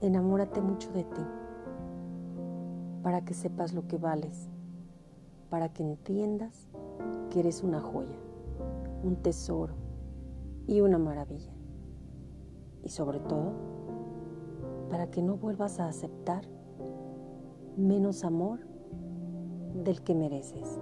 enamórate mucho de ti, para que sepas lo que vales, para que entiendas que eres una joya, un tesoro y una maravilla. Y sobre todo, para que no vuelvas a aceptar menos amor del que mereces.